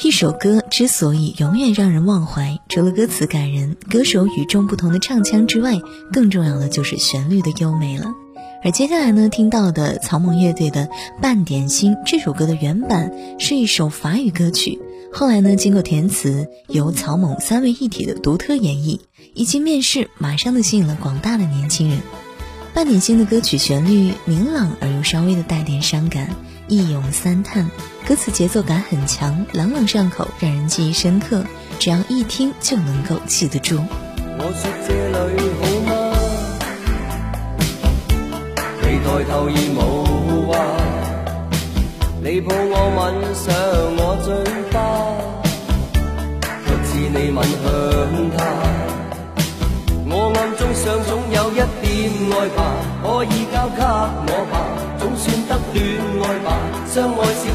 一首歌之所以永远让人忘怀，除了歌词感人、歌手与众不同的唱腔之外，更重要的就是旋律的优美了。而接下来呢，听到的草蜢乐队的《半点心》这首歌的原版是一首法语歌曲，后来呢，经过填词，由草蜢三位一体的独特演绎，一经面世，马上的吸引了广大的年轻人。《半点心》的歌曲旋律明朗而又稍微的带点伤感。一咏三叹，歌词节奏感很强，朗朗上口，让人记忆深刻。只要一听就能够记得住。我说这里好吗？你抬头而无话，你抱我吻上我嘴巴，却知你吻向爱吧，可以交给我吧。总算得恋爱吧，相爱少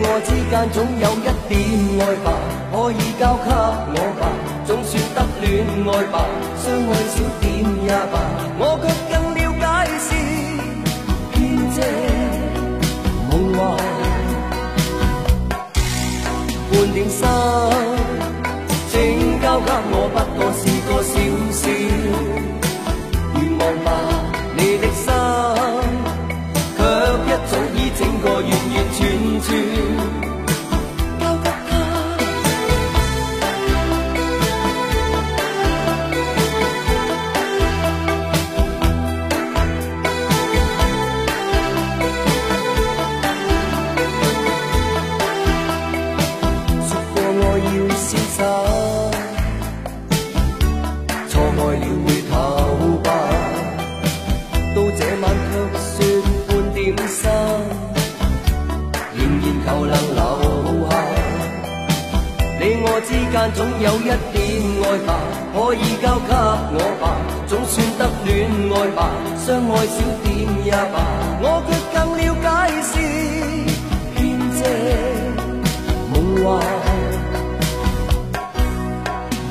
我之间总有一点爱吧，可以交给我吧，总算得恋爱吧，相爱少点也罢，我却更了解是编织梦话。半点心，爱了回头吧，到这晚却说半点心，仍然求能留下。你我之间总有一点爱吧，可以交给我吧，总算得恋爱吧，相爱少点也罢。我却更了解是偏遮梦幻，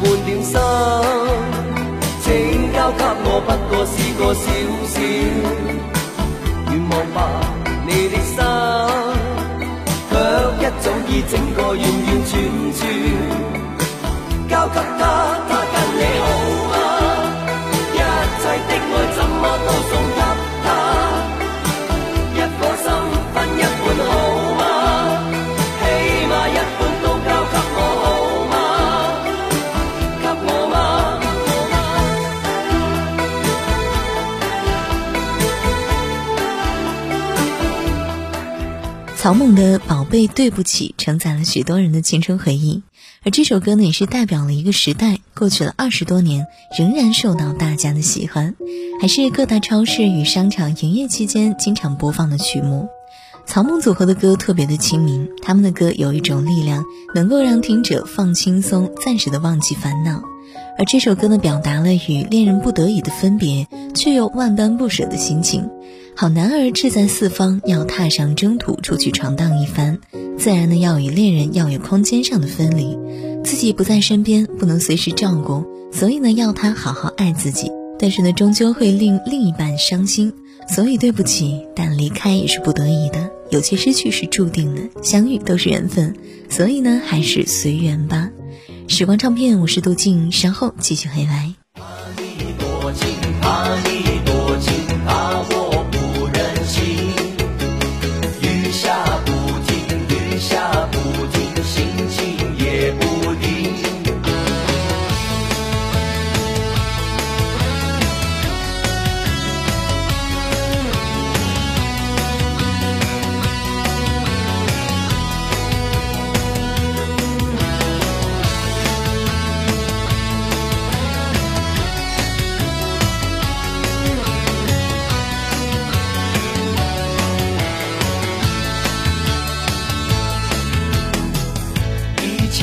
半点心。我，不过是个小小，草蜢的《宝贝对不起》承载了许多人的青春回忆。而这首歌呢，也是代表了一个时代，过去了二十多年，仍然受到大家的喜欢，还是各大超市与商场营业期间经常播放的曲目。草蜢组合的歌特别的亲民，他们的歌有一种力量，能够让听者放轻松，暂时的忘记烦恼。而这首歌呢表达了与恋人不得已的分别却又万般不舍的心情。好男儿志在四方要踏上征途出去闯荡一番。自然呢要与恋人要有空间上的分离。自己不在身边不能随时照顾所以呢要他好好爱自己。但是呢终究会令另一半伤心所以对不起但离开也是不得已的有些失去是注定的相遇都是缘分所以呢还是随缘吧。时光唱片我是杜静稍后继续回来。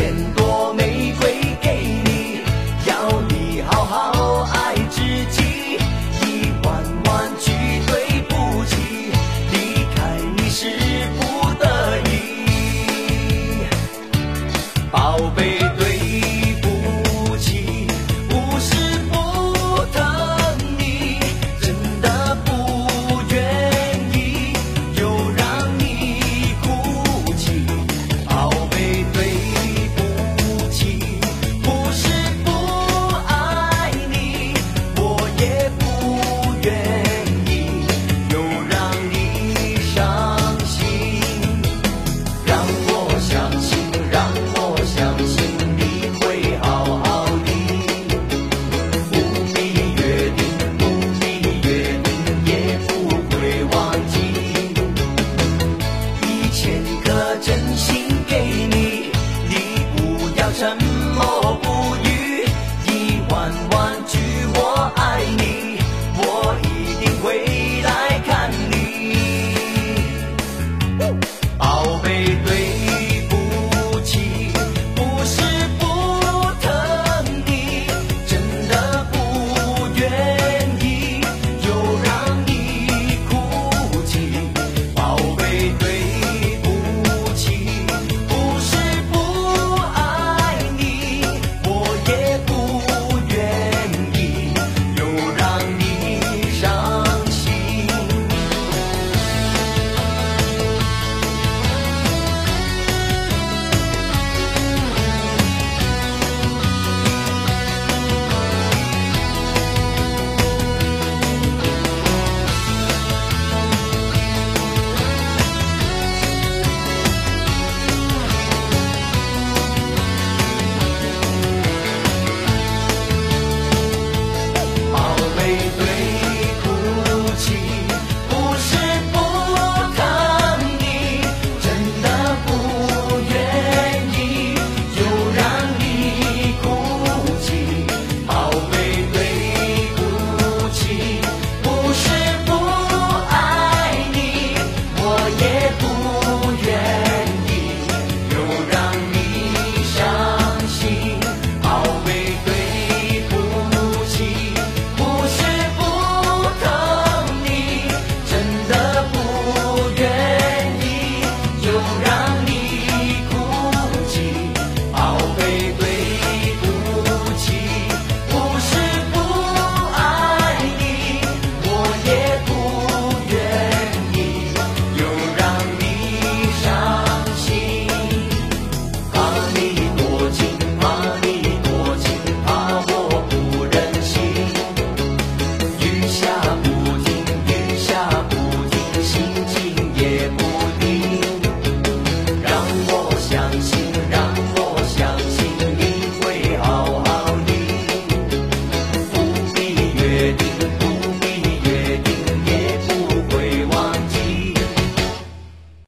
千朵玫瑰给你要你好好爱自己一万万句对不起离开你是不得已。宝贝